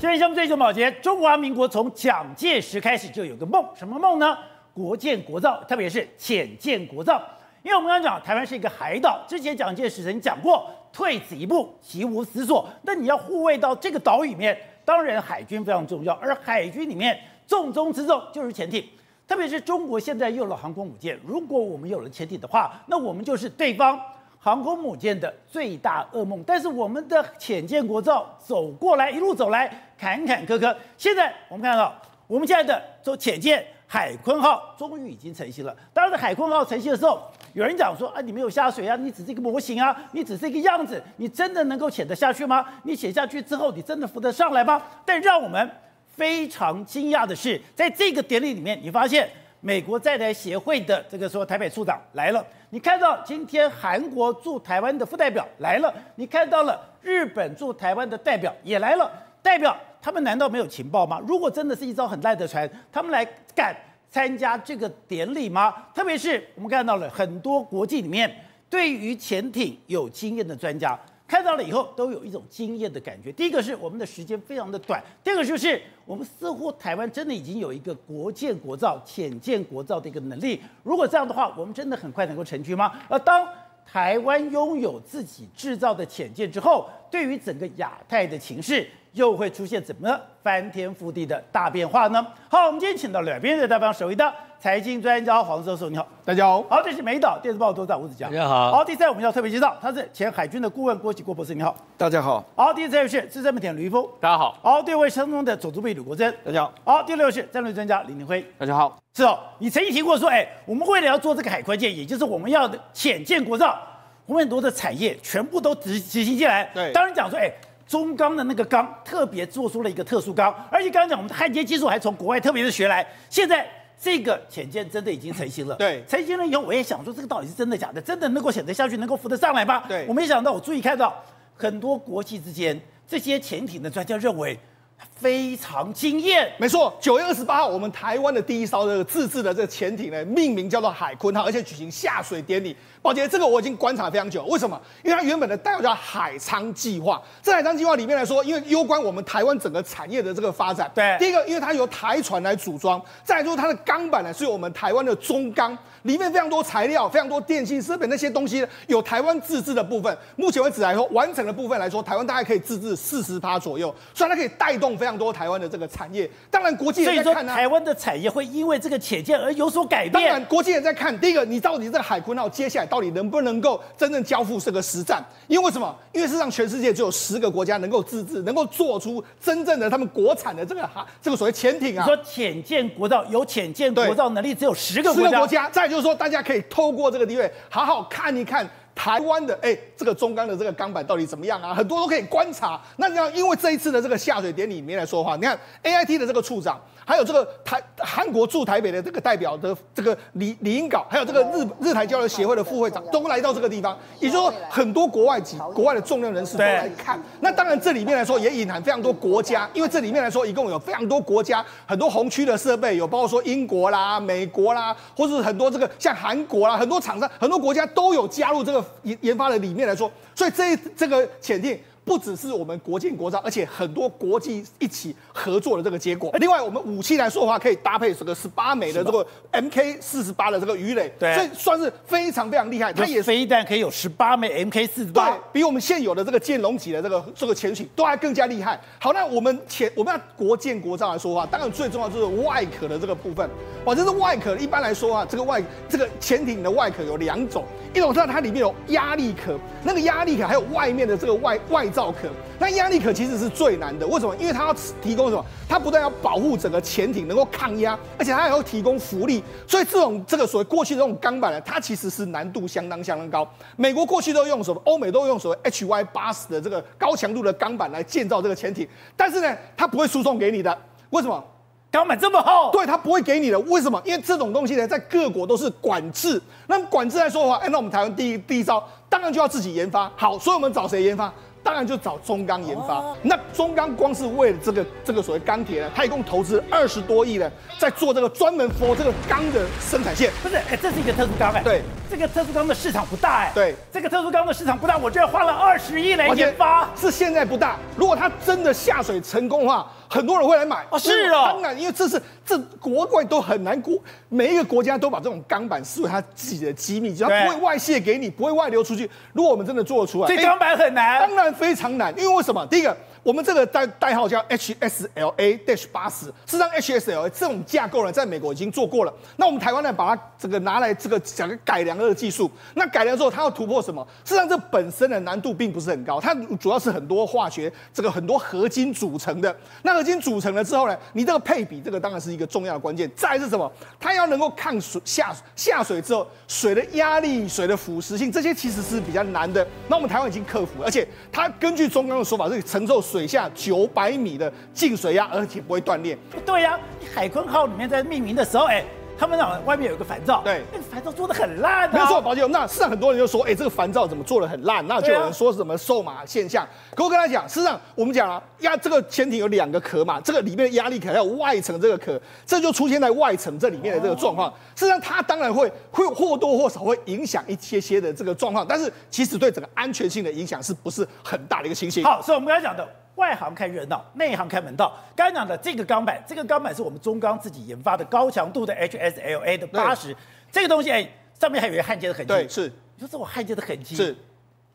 今天项目最终保洁，中华民国从蒋介石开始就有个梦，什么梦呢？国建国造，特别是潜舰国造。因为我们刚刚讲，台湾是一个海岛，之前蒋介石曾讲过，退此一步，其无死所。那你要护卫到这个岛屿里面，当然海军非常重要，而海军里面重中之重就是潜艇，特别是中国现在有了航空母舰，如果我们有了潜艇的话，那我们就是对方。航空母舰的最大噩梦，但是我们的潜舰国造走过来，一路走来坎坎坷坷。现在我们看到，我们现在的做潜舰海鲲号终于已经成型了。当然，海鲲号成型的时候，有人讲说啊，你没有下水啊，你只是一个模型啊，你只是一个样子，你真的能够潜得下去吗？你潜下去之后，你真的浮得上来吗？但让我们非常惊讶的是，在这个典礼里面，你发现。美国在台协会的这个说台北处长来了，你看到今天韩国驻台湾的副代表来了，你看到了日本驻台湾的代表也来了，代表他们难道没有情报吗？如果真的是一艘很烂的船，他们来敢参加这个典礼吗？特别是我们看到了很多国际里面对于潜艇有经验的专家。看到了以后都有一种惊艳的感觉。第一个是我们的时间非常的短，第二个就是我们似乎台湾真的已经有一个国建国造、潜建国造的一个能力。如果这样的话，我们真的很快能够成军吗？而当台湾拥有自己制造的潜舰之后，对于整个亚太的情势，又会出现怎么翻天覆地的大变化呢？好，我们今天请到两边的代表，首位的。财经专家黄教授，你好，大家好。好，这是美岛电视报董事长吴子嘉，大家好。好，第三我们要特别介绍，他是前海军的顾问郭吉郭博士，你好，大家好。好，第四位是资深媒体人吕玉峰，大家好。好，第五位山东的总主笔吕国珍，大家好。好，第六位是战略专家李宁辉，大家好。是哦，你曾经提过说，哎，我们为了要做这个海鲲舰，也就是我们要的潜舰国造，我们很多的产业全部都执执行进来。对，当然讲说，哎，中钢的那个钢特别做出了一个特殊钢，而且刚刚讲我们的焊接技术还从国外特别的学来，现在。这个潜舰真的已经成型了。对，成型了以后，我也想说，这个到底是真的假的？真的能够潜得下去，能够浮得上来吗？对，我没想到，我注意看到很多国际之间这些潜艇的专家认为非常惊艳。没错，九月二十八号，我们台湾的第一艘这个自制的这个潜艇呢，命名叫做海鲲号，而且举行下水典礼。宝杰，这个我已经观察非常久。为什么？因为它原本的代号叫海昌计划。这海昌计划里面来说，因为攸关我们台湾整个产业的这个发展。对，第一个，因为它由台船来组装；再来就是它的钢板呢，是由我们台湾的中钢，里面非常多材料、非常多电信设备那些东西有台湾自制的部分。目前为止来说，完成的部分来说，台湾大概可以自制四十趴左右，所以它可以带动非常多台湾的这个产业。当然，国际也在看呢。台湾的产业会因为这个潜舰而有所改变。当然，国际也在看。第一个，你到底这个海鲲号接下来到底能不能够？真正交付这个实战，因为为什么？因为事实上全世界只有十个国家能够自制，能够做出真正的他们国产的这个哈，这个所谓潜艇啊。你说潜舰国造有潜舰国造能力只有十个国家。十个国家。再就是说，大家可以透过这个地位好好看一看台湾的哎，这个中钢的这个钢板到底怎么样啊？很多都可以观察。那你要因为这一次的这个下水典礼里面来说话，你看 AIT 的这个处长。还有这个台韩国驻台北的这个代表的这个李李英镐，还有这个日日台交流协会的副会长都来到这个地方，也就是说很多国外籍国外的重量人士都来看。那当然这里面来说也隐含非常多国家，因为这里面来说一共有非常多国家，很多红区的设备有包括说英国啦、美国啦，或是很多这个像韩国啦，很多厂商、很多国家都有加入这个研研发的里面来说，所以这这个潜艇。不只是我们国建国造，而且很多国际一起合作的这个结果。另外，我们武器来说的话，可以搭配这个十八枚的这个 MK 四十八的这个鱼雷，对，所以算是非常非常厉害。它也是飞弹可以有十八枚 MK 四十八，对，比我们现有的这个剑龙级的这个这个潜艇都还更加厉害。好，那我们前我们要国建国造来说的话，当然最重要就是外壳的这个部分。哇，这是外壳。一般来说啊，这个外这个潜艇的外壳有两种，一种是它里面有压力壳，那个压力壳还有外面的这个外外。造壳，那压力壳其实是最难的。为什么？因为它要提供什么？它不但要保护整个潜艇能够抗压，而且它还要提供浮力。所以这种这个所谓过去的这种钢板呢，它其实是难度相当相当高。美国过去都用什么？欧美都用所谓 HY 八十的这个高强度的钢板来建造这个潜艇，但是呢，它不会输送给你的。为什么？钢板这么厚？对，它不会给你的。为什么？因为这种东西呢，在各国都是管制。那么管制来说的话，哎，那我们台湾第一第一招，当然就要自己研发。好，所以我们找谁研发？当然就找中钢研发。哦、那中钢光是为了这个这个所谓钢铁呢，它一共投资二十多亿呢，在做这个专门 for 这个钢的生产线。不是，哎，这是一个特殊钢哎。对，这个特殊钢的市场不大哎。对，这个特殊钢的市场不大，我这花了二十亿来研发。是现在不大，如果它真的下水成功的话。很多人会来买哦，是哦，当然，因为这是这国外都很难过，每一个国家都把这种钢板视为它自己的机密，只要不会外泄给你，不会外流出去。如果我们真的做得出来，这钢板很难，当然非常难，因为为什么？第一个。我们这个代代号叫 HSLA dash 八十，事实上 HSLA 这种架构呢，在美国已经做过了。那我们台湾呢，把它这个拿来这个讲个改良的技术。那改良之后，它要突破什么？事实上，这本身的难度并不是很高，它主要是很多化学这个很多合金组成的。那合金组成了之后呢，你这个配比，这个当然是一个重要的关键。再是什么？它要能够抗水下下水之后水的压力、水的腐蚀性，这些其实是比较难的。那我们台湾已经克服，而且它根据中钢的说法，是承受水。水下九百米的静水压，而且不会断裂。对呀、啊，海鲲号里面在命名的时候，哎。他们那外面有一个烦躁，对，那个烦躁做的很烂啊。没错，宝姐，那事实上很多人就说，哎，这个烦躁怎么做的很烂？那就有人说是什么瘦马现象。可我跟他讲，事实上我们讲啊，压这个潜艇有两个壳嘛，这个里面的压力壳还有外层这个壳，这就出现在外层这里面的这个状况。事实上，它当然会会或多或少会影响一些些的这个状况，但是其实对整个安全性的影响是不是很大的一个情形？好，所以我们刚才讲的。外行看热闹，内行看门道。刚才讲的这个钢板，这个钢板是我们中钢自己研发的高强度的 HSLA 的八十，这个东西哎，上面还有一个焊接的痕迹。对，是。你说这种焊接的痕迹是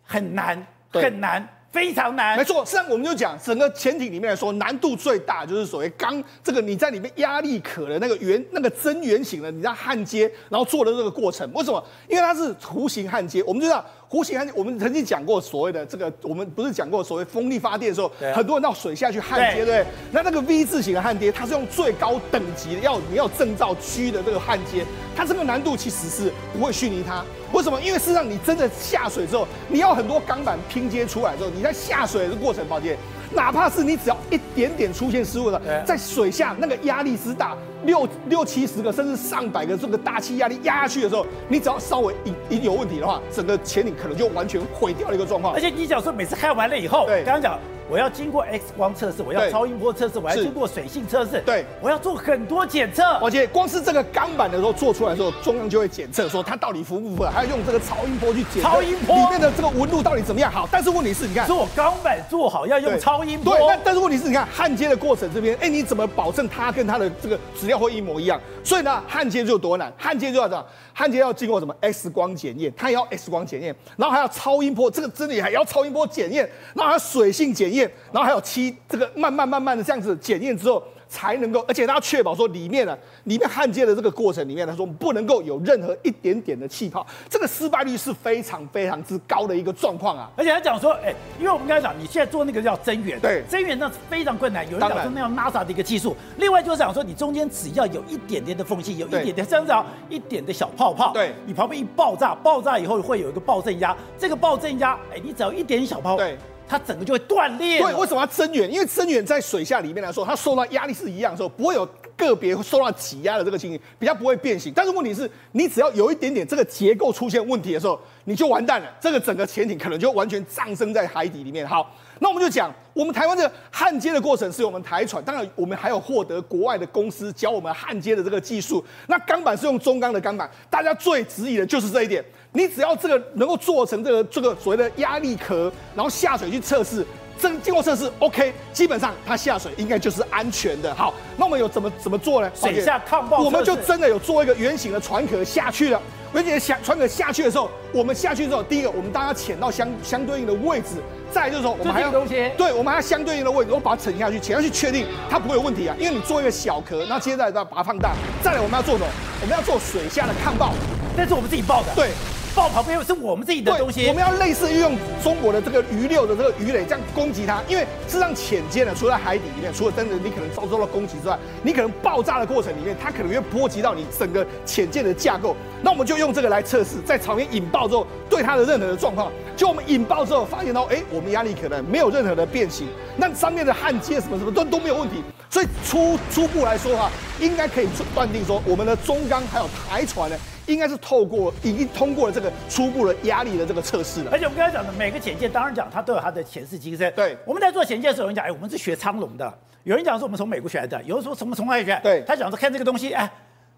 很难，很难。非常难，没错。实际上，我们就讲整个潜艇里面来说，难度最大就是所谓钢这个你在里面压力可的那个圆那个真圆形的，你在焊接，然后做的这个过程。为什么？因为它是弧形焊接。我们就知道弧形焊接，我们曾经讲过所谓的这个，我们不是讲过所谓风力发电的时候，啊、很多人到水下去焊接，对不对？那那个 V 字形的焊接，它是用最高等级的，要你要证照区的这个焊接，它这个难度其实是不会逊于它。为什么？因为事实上，你真的下水之后，你要很多钢板拼接出来之后，你在下水的过程，抱歉，哪怕是你只要一点点出现失误了，在水下那个压力之大，六六七十个甚至上百个这个大气压力压下去的时候，你只要稍微一一有问题的话，整个潜艇可能就完全毁掉了一个状况。而且你讲说每次开完了以后，对，刚刚讲。我要经过 X 光测试，我要超音波测试，我要经过水性测试，对，我要做很多检测。而且光是这个钢板的时候做出来的时候，中央就会检测说它到底符不符合，还要用这个超音波去检测超音波里面的这个纹路到底怎么样。好，但是问题是，你看做钢板做好要用超音波，对，但但是问题是，你看焊接的过程这边，哎，你怎么保证它跟它的这个质料会一模一样？所以呢，焊接就多难，焊接就要这样，焊接要经过什么？X 光检验，它也要 X 光检验，然后还要超音波，这个真的也还要超音波检验，然后还有水性检验，然后还有。漆这个慢慢慢慢的这样子检验之后，才能够，而且他要确保说里面呢，里面焊接的这个过程里面他说，不能够有任何一点点的气泡，这个失败率是非常非常之高的一个状况啊。而且他讲说，哎，因为我们刚才讲，你现在做那个叫增援，对，增援那是非常困难，有人讲说那样 NASA 的一个技术。另外就是讲说，你中间只要有一点点的缝隙，有一点点这样子啊，一点的小泡泡，对，你旁边一爆炸，爆炸以后会有一个爆震压，这个爆震压，哎，你只要一点点小泡，对。它整个就会断裂。对，为什么要增援？因为增援在水下里面来说，它受到压力是一样的时候，不会有个别受到挤压的这个情形，比较不会变形。但是问题是，你只要有一点点这个结构出现问题的时候，你就完蛋了。这个整个潜艇可能就完全葬身在海底里面。好。那我们就讲，我们台湾这个焊接的过程是我们台船，当然我们还有获得国外的公司教我们焊接的这个技术。那钢板是用中钢的钢板，大家最质疑的就是这一点。你只要这个能够做成这个这个所谓的压力壳，然后下水去测试，这经过测试 OK，基本上它下水应该就是安全的。好，那我们有怎么怎么做呢？水下抗爆，我们就真的有做一个圆形的船壳下去了。而且下船壳下去的时候，我们下去之后，第一个我们当然要潜到相相对应的位置。再就是说，我们还要东西，对，我们还要相对应的位置，我把它沉下去，潜下去确定它不会有问题啊。因为你做一个小壳，那接下来再把它放大。再来，我们要做什么？我们要做水下的抗爆，那是我们自己爆的。对。爆旁边是我们自己的东西，我们要类似于用中国的这个鱼六的这个鱼雷这样攻击它，因为事实上潜舰呢，除了海底里面，除了真的你可能遭受到攻击之外，你可能爆炸的过程里面，它可能会波及到你整个潜舰的架构。那我们就用这个来测试，在场面引爆之后，对它的任何的状况，就我们引爆之后发现到，哎，我们压力可能没有任何的变形，那上面的焊接什么什么都都没有问题，所以初初步来说的话，应该可以断定说，我们的中钢还有台船呢。应该是透过已经通过了这个初步的压力的这个测试了。而且我们刚才讲的每个潜舰，当然讲它都有它的前世今生。对，我们在做潜舰的时候，有人讲，哎，我们是学苍龙的，有人讲说我们从美国学来的，有人说什么从哪里学？对，他讲说看这个东西，哎，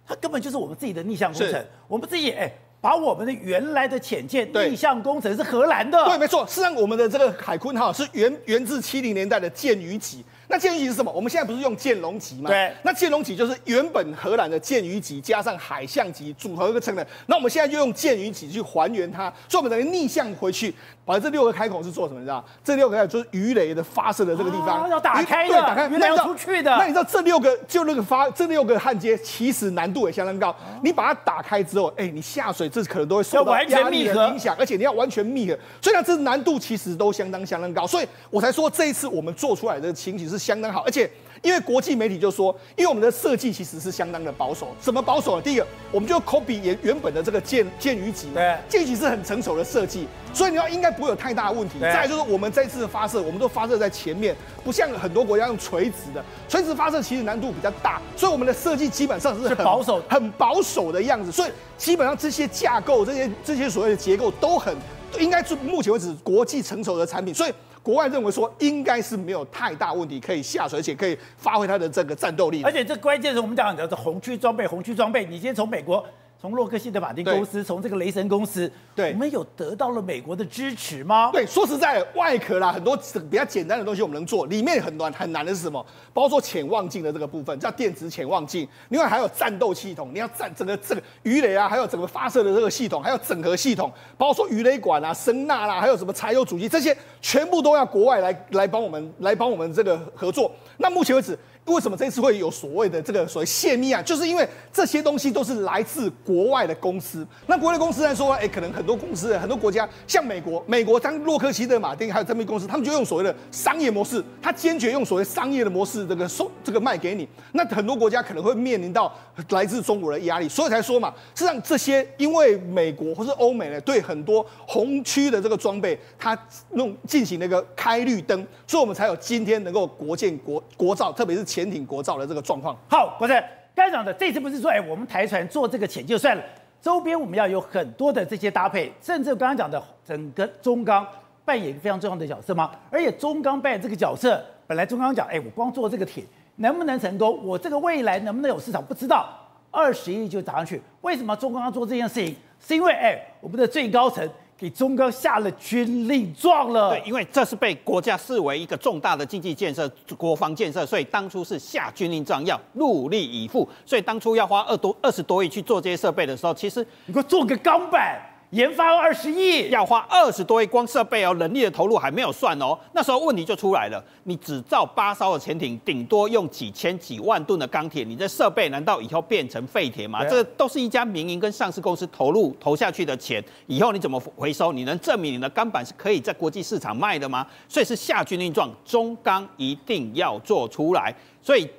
它根本就是我们自己的逆向工程，我们自己哎。把我们的原来的潜舰逆向工程是荷兰的，对，没错。事实上，我们的这个海鲲号是源源自七零年代的舰鱼级。那剑鱼级是什么？我们现在不是用剑龙级吗？对。那剑龙级就是原本荷兰的剑鱼级加上海象级组合一个成的。那我们现在就用剑鱼级去还原它，所以我们等于逆向回去，把这六个开孔是做什么？你知道？这六个开孔就是鱼雷的发射的这个地方，啊、要打开的，对，打开鱼雷要出去的。那你知道这六个就那个发这六个焊接其实难度也相当高。啊、你把它打开之后，哎，你下水这可能都会受到压力的影响，而且你要完全密合，所以呢，这难度其实都相当相当高。所以我才说这一次我们做出来的情形是相当好，而且。因为国际媒体就说，因为我们的设计其实是相当的保守，怎么保守呢？第一个，我们就 copy 原原本的这个剑剑鱼级，对，剑鱼级是很成熟的设计，所以你要应该不会有太大的问题。再来就是我们这次的发射，我们都发射在前面，不像很多国家用垂直的，垂直发射其实难度比较大，所以我们的设计基本上是很保守、很保守的样子。所以基本上这些架构、这些这些所谓的结构都很应该是目前为止国际成熟的产品，所以。国外认为说应该是没有太大问题，可以下水，而且可以发挥它的这个战斗力。而且这关键是我们讲的是红区装备，红区装备，你先从美国。从洛克希德马丁公司，从这个雷神公司，对，我们有得到了美国的支持吗？对，说实在，外壳啦，很多比较简单的东西我们能做，里面很难很难的是什么？包括说潜望镜的这个部分，叫电子潜望镜。另外还有战斗系统，你要战整个这个鱼雷啊，还有整个发射的这个系统，还有整合系统，包括说鱼雷管啊、声呐啦，还有什么柴油主机，这些全部都要国外来来帮我们来帮我们这个合作。那目前为止。为什么这次会有所谓的这个所谓泄密啊？就是因为这些东西都是来自国外的公司。那国外的公司来说，哎，可能很多公司、很多国家，像美国，美国当洛克希德马丁还有这边公司，他们就用所谓的商业模式，他坚决用所谓商业的模式，这个收这个卖给你。那很多国家可能会面临到来自中国的压力，所以才说嘛，实际上这些因为美国或是欧美呢，对很多红区的这个装备，它弄进行了一个开绿灯，所以我们才有今天能够国建国国造，特别是。潜艇国造的这个状况，好，国正该讲的这次不是说，哎，我们台船做这个潜就算了，周边我们要有很多的这些搭配，甚至刚刚讲的整个中钢扮演一个非常重要的角色吗？而且中钢扮演这个角色，本来中钢讲，哎，我光做这个铁能不能成功？我这个未来能不能有市场？不知道，二十亿就砸上去，为什么中钢要做这件事情？是因为，哎，我们的最高层。给中钢下了军令状了。对，因为这是被国家视为一个重大的经济建设、国防建设，所以当初是下军令状，要努力以赴。所以当初要花二多二十多亿去做这些设备的时候，其实你给我做个钢板。研发二十亿，要花二十多亿，光设备哦，人力的投入还没有算哦。那时候问题就出来了，你只造八艘的潜艇，顶多用几千几万吨的钢铁，你这设备难道以后变成废铁吗？这都是一家民营跟上市公司投入投下去的钱，以后你怎么回收？你能证明你的钢板是可以在国际市场卖的吗？所以是下军令状，中钢一定要做出来。所以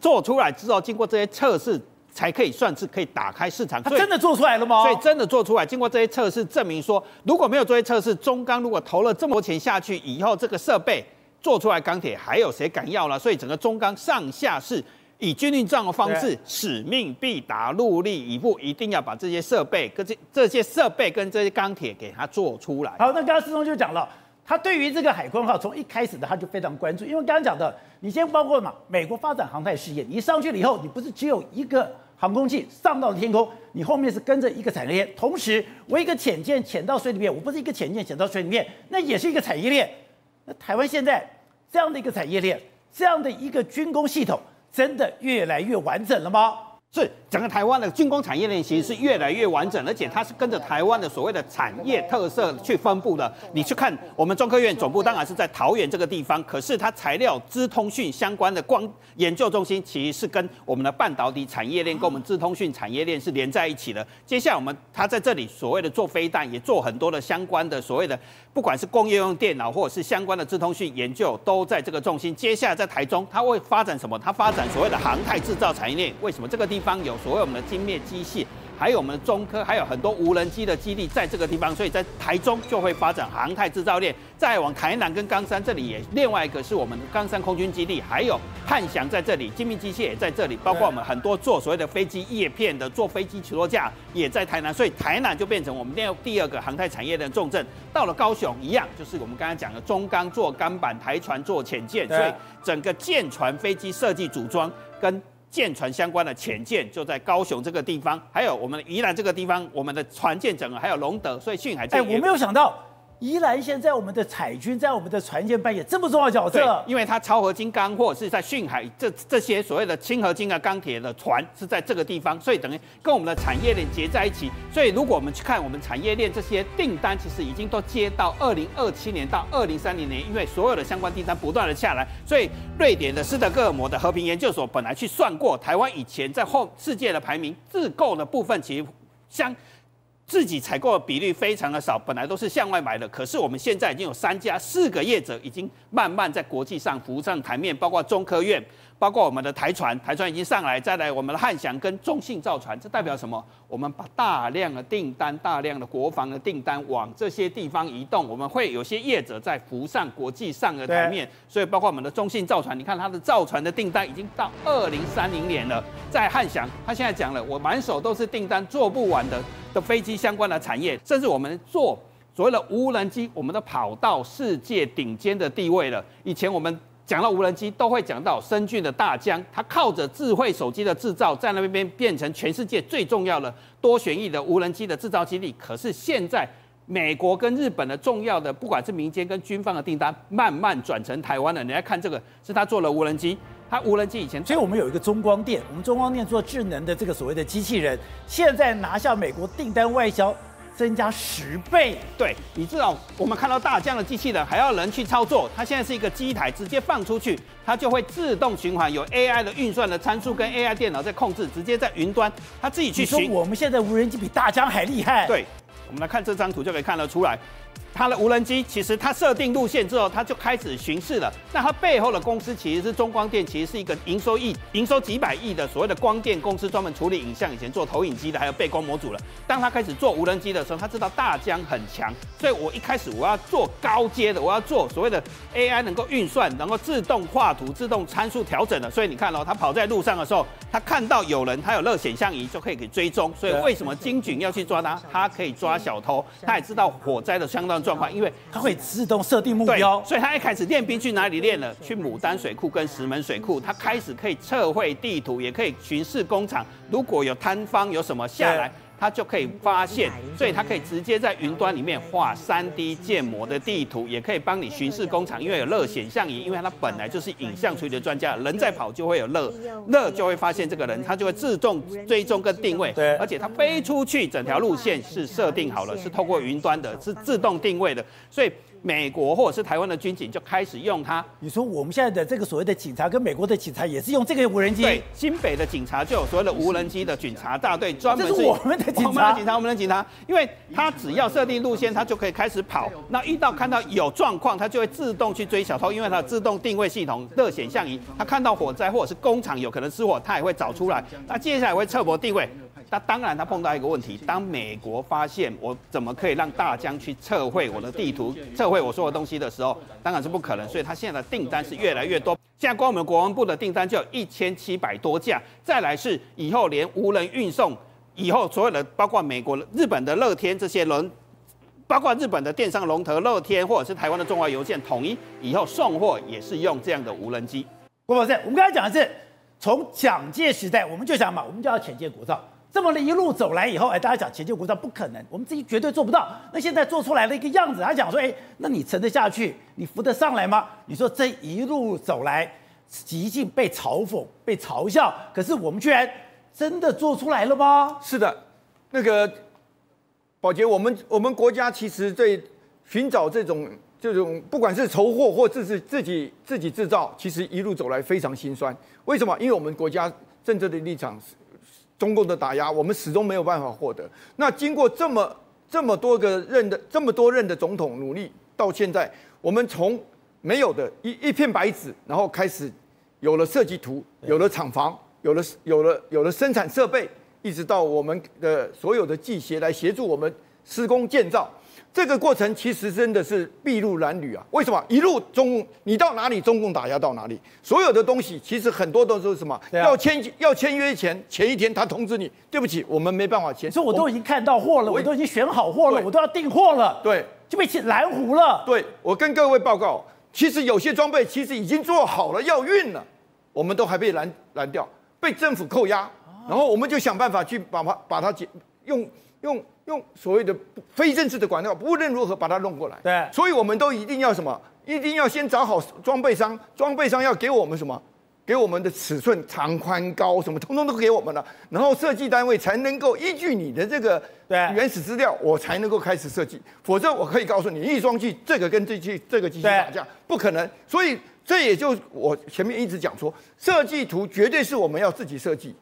做出来之后，经过这些测试。才可以算是可以打开市场。他真的做出来了吗？所以真的做出来，经过这些测试证明说，如果没有这些测试，中钢如果投了这么多钱下去以后，这个设备做出来钢铁还有谁敢要了？所以整个中钢上下是以军令状的方式，使命必达，全力以赴，一定要把这些设备跟这这些设备跟这些钢铁给它做出来。好，那刚刚师兄就讲了，他对于这个海坤号从一开始的他就非常关注，因为刚刚讲的，你先包括嘛，美国发展航太事业，你上去了以后，你不是只有一个。航空器上到了天空，你后面是跟着一个产业链。同时，我一个潜舰潜到水里面，我不是一个潜舰潜到水里面，那也是一个产业链。那台湾现在这样的一个产业链，这样的一个军工系统，真的越来越完整了吗？是整个台湾的军工产业链其实是越来越完整，而且它是跟着台湾的所谓的产业特色去分布的。你去看我们中科院总部，当然是在桃园这个地方，可是它材料资通讯相关的光研究中心，其实是跟我们的半导体产业链跟我们资通讯产业链是连在一起的。接下来我们它在这里所谓的做飞弹，也做很多的相关的所谓的，不管是工业用电脑或者是相关的资通讯研究，都在这个重心。接下来在台中，它会发展什么？它发展所谓的航太制造产业链。为什么这个地方？方有所谓我们的精密机械，还有我们的中科，还有很多无人机的基地在这个地方，所以在台中就会发展航太制造链。再往台南跟冈山这里也另外一个是我们的冈山空军基地，还有汉翔在这里，精密机械也在这里，包括我们很多做所谓的飞机叶片的，做飞机起落架也在台南，所以台南就变成我们第第二个航太产业的重镇。到了高雄一样，就是我们刚才讲的中钢做钢板，台船做潜舰，所以整个舰船飞机设计组装跟舰船相关的潜舰就在高雄这个地方，还有我们宜兰这个地方，我们的船舰整个还有龙德，所以训海舰。哎，我没有想到。宜兰现在我们的彩军在我们的船舰扮演这么重要角色，因为它超合金钢或者是在训海这这些所谓的轻合金啊钢铁的船是在这个地方，所以等于跟我们的产业链结在一起。所以如果我们去看我们产业链这些订单，其实已经都接到二零二七年到二零三零年，因为所有的相关订单不断的下来，所以瑞典的斯德哥尔摩的和平研究所本来去算过，台湾以前在后世界的排名自购的部分其实相。自己采购的比率非常的少，本来都是向外买的。可是我们现在已经有三家、四个业者已经慢慢在国际上浮上台面，包括中科院。包括我们的台船，台船已经上来，再来我们的汉翔跟中信造船，这代表什么？我们把大量的订单、大量的国防的订单往这些地方移动，我们会有些业者在浮上国际上的台面。所以包括我们的中信造船，你看它的造船的订单已经到二零三零年了。在汉翔，他现在讲了，我满手都是订单，做不完的的飞机相关的产业，甚至我们做所谓的无人机，我们都跑到世界顶尖的地位了。以前我们。讲到无人机，都会讲到深圳的大疆，它靠着智慧手机的制造，在那边变成全世界最重要的多旋翼的无人机的制造基地。可是现在，美国跟日本的重要的，不管是民间跟军方的订单，慢慢转成台湾了。你来看这个，是他做了无人机，他无人机以前，所以我们有一个中光电，我们中光电做智能的这个所谓的机器人，现在拿下美国订单外销。增加十倍，对，你知道我们看到大疆的机器人还要人去操作，它现在是一个机台，直接放出去，它就会自动循环，有 AI 的运算的参数跟 AI 电脑在控制，直接在云端，它自己去巡。你说我们现在无人机比大疆还厉害？对，我们来看这张图就可以看得出来。它的无人机其实它设定路线之后，它就开始巡视了。那它背后的公司其实是中光电，其实是一个营收亿、营收几百亿的所谓的光电公司，专门处理影像，以前做投影机的，还有背光模组了。当他开始做无人机的时候，他知道大疆很强，所以我一开始我要做高阶的，我要做所谓的 AI 能够运算、能够自动画图、自动参数调整的。所以你看哦，他跑在路上的时候，他看到有人，他有热显像仪就可以给追踪。所以为什么金警要去抓它？它可以抓小偷，他也知道火灾的相当状况，因为它会自动设定目标，所以他一开始练兵去哪里练了？去牡丹水库跟石门水库，他开始可以测绘地图，也可以巡视工厂，如果有摊方有什么下来。它就可以发现，所以它可以直接在云端里面画 3D 建模的地图，也可以帮你巡视工厂，因为有热显像仪，因为它本来就是影像处理的专家，人在跑就会有热，热就会发现这个人，它就会自动追踪跟定位，对，而且它飞出去整条路线是设定好了，是透过云端的，是自动定位的，所以。美国或者是台湾的军警就开始用它。你说我们现在的这个所谓的警察跟美国的警察也是用这个无人机？对，新北的警察就有所谓的无人机的警察大队，专门是我们的警察，我们的警察，我们的警察，因为他只要设定路线，他就可以开始跑。那遇到看到有状况，他就会自动去追小偷，因为它的自动定位系统热显像仪，他看到火灾或者是工厂有可能失火，他也会找出来。那接下来会测博定位。那当然，他碰到一个问题，当美国发现我怎么可以让大疆去测绘我的地图、测绘我所有东西的时候，当然是不可能。所以，他现在的订单是越来越多。现在光我们国防部的订单就有一千七百多架。再来是以后连无人运送，以后所有的包括美国、日本的乐天这些人，包括日本的电商龙头乐天，或者是台湾的中华邮件统一，以后送货也是用这样的无人机。郭博士，我们刚才讲的是从蒋介时代，我们就想嘛，我们就要潜舰国造。这么的一路走来以后，哎，大家讲潜舰国造不可能，我们自己绝对做不到。那现在做出来了一个样子，他讲说，哎，那你沉得下去，你浮得上来吗？你说这一路走来，极尽被嘲讽、被嘲笑，可是我们居然真的做出来了吗？是的，那个宝洁，我们我们国家其实对寻找这种这种不管是筹货或自自自己自己制造，其实一路走来非常心酸。为什么？因为我们国家政治的立场。中共的打压，我们始终没有办法获得。那经过这么这么多个任的这么多任的总统努力，到现在，我们从没有的一一片白纸，然后开始有了设计图，有了厂房，有了有了有了生产设备，一直到我们的所有的技协来协助我们施工建造。这个过程其实真的是筚路蓝缕啊！为什么一路中共你到哪里，中共打压到哪里？所有的东西其实很多都是什么？啊、要签要签约前前一天他通知你，对不起，我们没办法签。所以我都已经看到货了，我，我都已经选好货了，我都要订货了，对，就被拦糊了。对，我跟各位报告，其实有些装备其实已经做好了要运了，我们都还被拦拦掉，被政府扣押，然后我们就想办法去把它把它解用用。用所谓的非正式的管道，无论如何把它弄过来。对，所以我们都一定要什么？一定要先找好装备商，装备商要给我们什么？给我们的尺寸、长宽高什么，通通都给我们了。然后设计单位才能够依据你的这个原始资料，我才能够开始设计。否则我可以告诉你，一装机这个跟这机这个机器打架不可能。所以这也就我前面一直讲说，设计图绝对是我们要自己设计。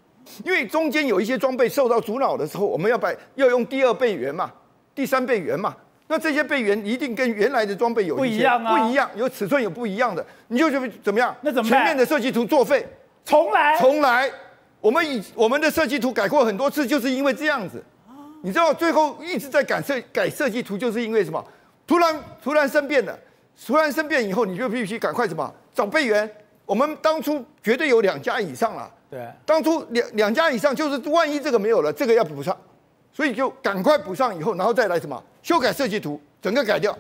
因为中间有一些装备受到阻挠的时候，我们要把要用第二备援嘛，第三备援嘛。那这些备援一定跟原来的装备有不一样啊，不一样，有尺寸有不一样的，你就就怎么样？那怎么办？前面的设计图作废，重来，重来。我们以我们的设计图改过很多次，就是因为这样子。你知道最后一直在改设改设计图，就是因为什么？突然突然生变了，突然生变以后，你就必须赶快什么找备援。我们当初绝对有两家以上了。对，当初两两家以上，就是万一这个没有了，这个要补上，所以就赶快补上以后，然后再来什么修改设计图，整个改掉。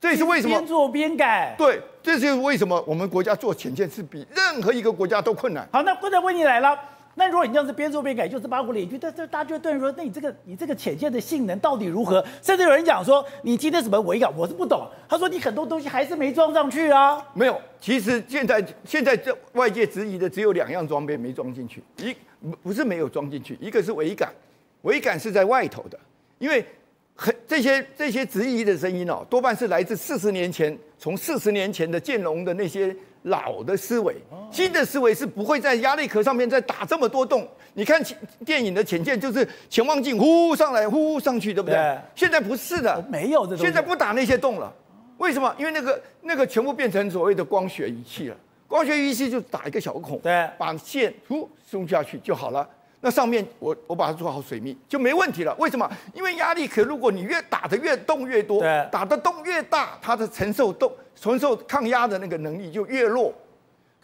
这也是为什么边做边改。对，这就是为什么我们国家做潜舰是比任何一个国家都困难。好，那现在问题来了。那如果你这样子边做边改，就是八股联军，但这大家就对说，那你这个你这个潜舰的性能到底如何？甚至有人讲说，你今天什么维港，我是不懂。他说你很多东西还是没装上去啊。没有，其实现在现在这外界质疑的只有两样装备没装进去，一不是没有装进去，一个是尾杆，尾杆是在外头的，因为很这些这些质疑的声音哦，多半是来自四十年前，从四十年前的建龙的那些。老的思维，新的思维是不会在压力壳上面再打这么多洞。你看电影的潜舰就是潜望镜呼上来呼上去，对不对？对，现在不是的，没有这。现在不打那些洞了，为什么？因为那个那个全部变成所谓的光学仪器了。光学仪器就打一个小孔，对，把线呼送下去就好了。那上面我我把它做好水密就没问题了。为什么？因为压力壳如果你越打的越洞越多，打的洞越大，它的承受洞承受抗压的那个能力就越弱。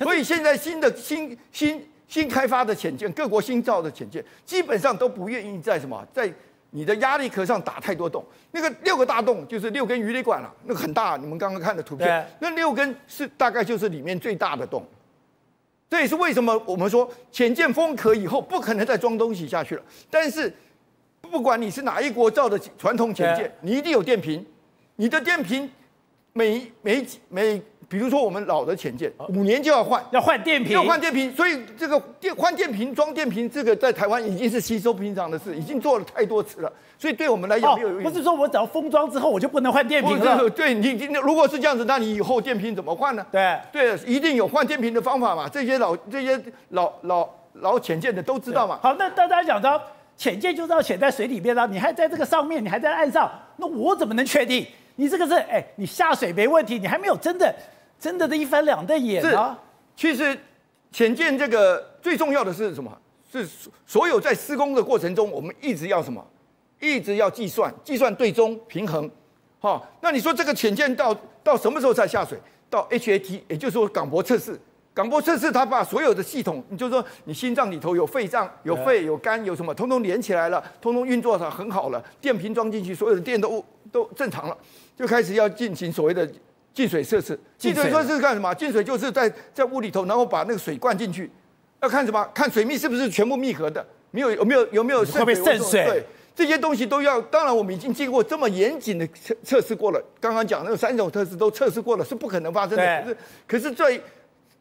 所以现在新的新新新开发的潜舰，各国新造的潜舰，基本上都不愿意在什么在你的压力壳上打太多洞。那个六个大洞就是六根鱼雷管了，那个很大。你们刚刚看的图片，那六根是大概就是里面最大的洞。这也是为什么我们说潜舰封壳以后不可能再装东西下去了。但是不管你是哪一国造的传统潜舰，你一定有电瓶，你的电瓶每每每，比如说我们老的潜舰，五年就要换，要换电瓶，要换电瓶。所以这个电换电瓶装电瓶，这个在台湾已经是稀松平常的事，已经做了太多次了。所以对我们来讲没有用。不是说我只要封装之后我就不能换电瓶了。对，你如果是这样子，那你以后电瓶怎么换呢？对对，一定有换电瓶的方法嘛。这些老这些老老老潜舰的都知道嘛。好，那大家讲到潜舰就是要潜在水里面了，你还在这个上面，你还在岸上，那我怎么能确定你这个是？哎，你下水没问题，你还没有真的真的的一翻两瞪眼啊。其实潜舰这个最重要的是什么？是所有在施工的过程中，我们一直要什么？一直要计算，计算对中平衡，好，那你说这个潜舰到到什么时候才下水？到 HAT，也就是说港博测试，港博测试它把所有的系统，你就说你心脏里头有肺脏、有肺、有肝、有什么，通通连起来了，通通运作的很好了，电瓶装进去，所有的电都都正常了，就开始要进行所谓的进水设施。进水设施是干什么？进水就是在在屋里头，然后把那个水灌进去，要看什么？看水密是不是全部密合的，没有有没有有没有会不会渗水？对。这些东西都要，当然我们已经经过这么严谨的测测试过了。刚刚讲那个三种测试都测试过了，是不可能发生的。可是，可是在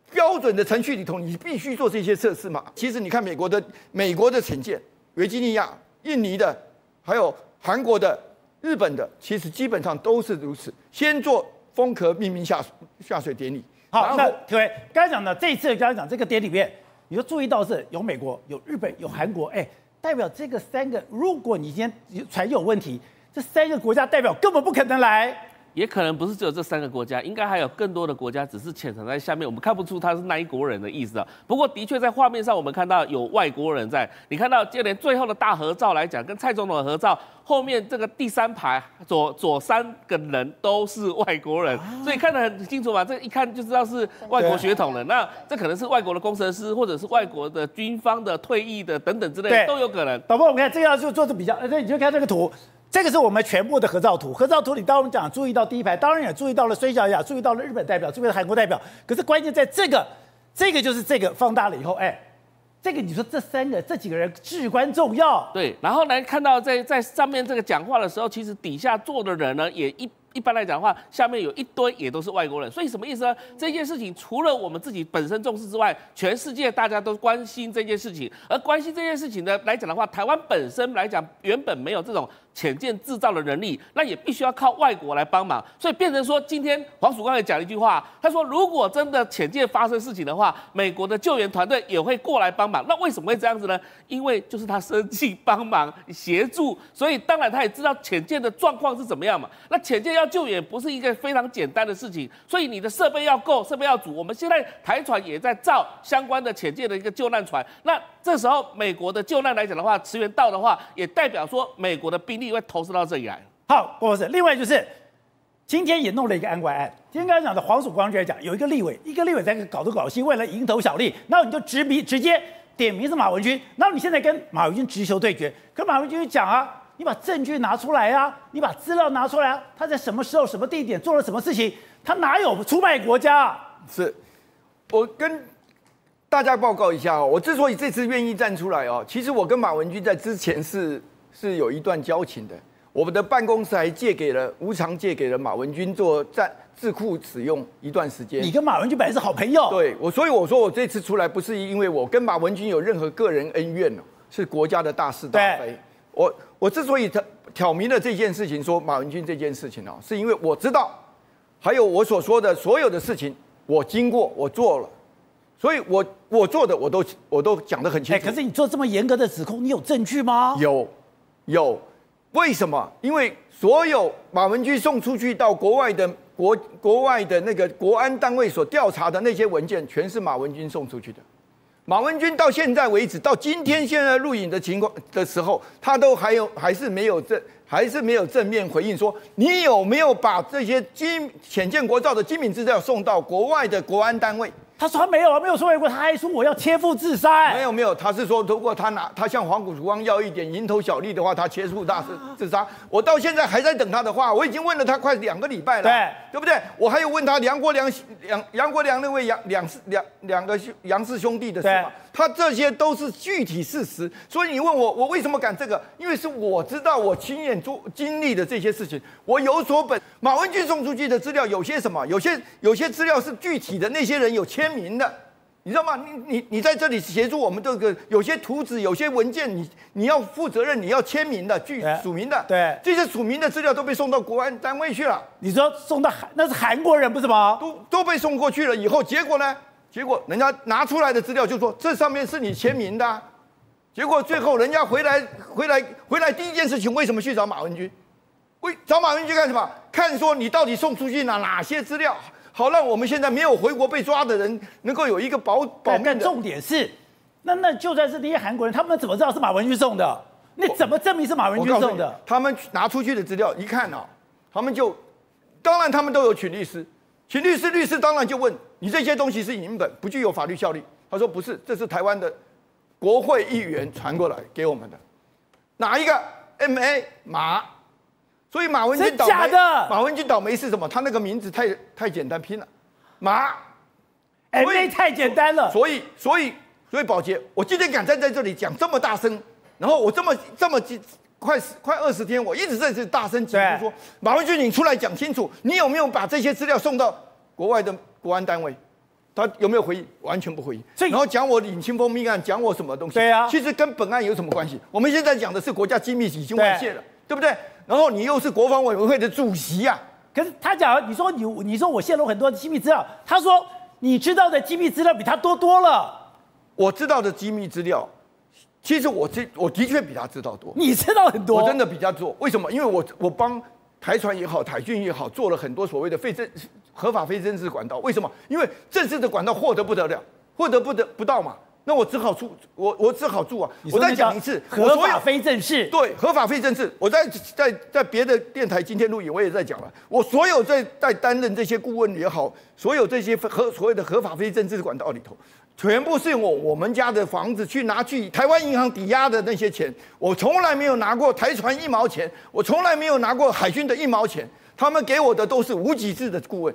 标准的程序里头，你必须做这些测试嘛。其实你看美国的美国的潜舰，维吉尼亚、印尼的，还有韩国的、日本的，其实基本上都是如此。先做封壳命名下下水典礼。好，那各位刚才讲的这一次刚才讲这个典礼里面，你就注意到是有美国、有日本、有韩国，哎。代表这个三个，如果你今天船有问题，这三个国家代表根本不可能来。也可能不是只有这三个国家，应该还有更多的国家，只是潜藏在下面，我们看不出他是哪一国人的意思啊。不过的确在画面上，我们看到有外国人在。你看到就连最后的大合照来讲，跟蔡总统的合照后面这个第三排左左三个人都是外国人，所以看得很清楚嘛。这一看就知道是外国血统了。那这可能是外国的工程师，或者是外国的军方的退役的等等之类的都有可能。导播，我们看这样就做的比较，那你就看这个图。这个是我们全部的合照图，合照图里当我们讲注意到第一排，当然也注意到了孙小雅，注意到了日本代表，注意到韩国代表。可是关键在这个，这个就是这个放大了以后，哎，这个你说这三个这几个人至关重要。对，然后来看到在在上面这个讲话的时候，其实底下坐的人呢也一。一般来讲的话，下面有一堆也都是外国人，所以什么意思呢？这件事情除了我们自己本身重视之外，全世界大家都关心这件事情。而关心这件事情呢来讲的话，台湾本身来讲原本没有这种潜舰制造的能力，那也必须要靠外国来帮忙，所以变成说，今天黄曙光也讲了一句话，他说如果真的潜舰发生事情的话，美国的救援团队也会过来帮忙。那为什么会这样子呢？因为就是他生气帮忙协助，所以当然他也知道潜舰的状况是怎么样嘛。那潜舰要救援不是一个非常简单的事情，所以你的设备要够，设备要足。我们现在台船也在造相关的潜舰的一个救难船。那这时候美国的救难来讲的话，驰援到的话，也代表说美国的兵力会投射到这里来。好，郭博士，另外就是今天也弄了一个安管案。今天刚才讲的黄曙光就在讲，有一个立委，一个立委在搞东搞西，为了蝇头小利，那你就直逼直接点名是马文君，那你现在跟马文君直球对决，跟马文君讲啊。你把证据拿出来啊！你把资料拿出来啊！他在什么时候、什么地点做了什么事情？他哪有出卖国家啊？是，我跟大家报告一下哦。我之所以这次愿意站出来哦，其实我跟马文君在之前是是有一段交情的。我们的办公室还借给了无偿借给了马文君做战智库使用一段时间。你跟马文君本来是好朋友。对，我所以我说我这次出来不是因为我跟马文君有任何个人恩怨哦，是国家的大是大非。我我之所以挑挑明了这件事情，说马文君这件事情哦，是因为我知道，还有我所说的所有的事情，我经过我做了，所以我我做的我都我都讲得很清楚。可是你做这么严格的指控，你有证据吗？有，有，为什么？因为所有马文君送出去到国外的国国外的那个国安单位所调查的那些文件，全是马文君送出去的。马文君到现在为止，到今天现在录影的情况的时候，他都还有还是没有正还是没有正面回应说，你有没有把这些机潜舰国造的机敏资料送到国外的国安单位？他说他没有啊，没有说过，他还说我要切腹自杀。没有没有，他是说如果他拿他向黄曙光要一点蝇头小利的话，他切腹大自自杀。我到现在还在等他的话，我已经问了他快两个礼拜了，对对不对？我还有问他梁国梁杨杨国梁那位杨两两两个兄杨氏兄弟的事嘛？他这些都是具体事实，所以你问我我为什么敢这个？因为是我知道我亲眼做经历的这些事情，我有所本。马文君送出去的资料有些什么？有些有些资料是具体的，那些人有签名的，你知道吗？你你你在这里协助我们这个，有些图纸、有些文件，你你要负责任，你要签名的，具署名的，对，这些署名的资料都被送到国安单位去了。你说送到韩那是韩国人不是吗？都都被送过去了，以后结果呢？结果人家拿出来的资料就说，这上面是你签名的，啊，结果最后人家回来回来回来第一件事情为什么去找马文君？为找马文君干什么？看说你到底送出去哪哪些资料，好让我们现在没有回国被抓的人能够有一个保保命。但重点是，那那就算是那些韩国人，他们怎么知道是马文君送的？你怎么证明是马文君送的？他们拿出去的资料一看啊，他们就当然他们都有请律师。请律师，律师当然就问你这些东西是影本，不具有法律效力。他说不是，这是台湾的国会议员传过来给我们的。哪一个？M A 马。所以马文君倒霉。假的。马文君倒霉是什么？他那个名字太太简单拼了，马。M A 太简单了。所以所以所以宝杰，我今天敢站在这里讲这么大声，然后我这么这么快快二十天，我一直在这大声疾呼说：马文君，你出来讲清楚，你有没有把这些资料送到国外的国安单位？他有没有回应？完全不回应。然后讲我尹清风命案，讲我什么东西？对啊，其实跟本案有什么关系？我们现在讲的是国家机密已经外泄了，对不对？然后你又是国防委员会的主席啊。可是他讲，你说你你说我泄露很多机密资料，他说你知道的机密资料比他多多了。我知道的机密资料。其实我这我的确比他知道多，你知道很多，我真的比他多。为什么？因为我我帮台船也好，台军也好，做了很多所谓的非正合法非正式管道。为什么？因为正式的管道获得不得了，获得不得不到嘛。那我只好住，我我只好住啊。我再讲一次，合法非正式。对，合法非正式。我在在在别的电台今天录影，我也在讲了。我所有在在担任这些顾问也好，所有这些合所谓的合法非正式管道里头，全部是我我们家的房子去拿去台湾银行抵押的那些钱，我从来没有拿过台船一毛钱，我从来没有拿过海军的一毛钱，他们给我的都是无给制的顾问。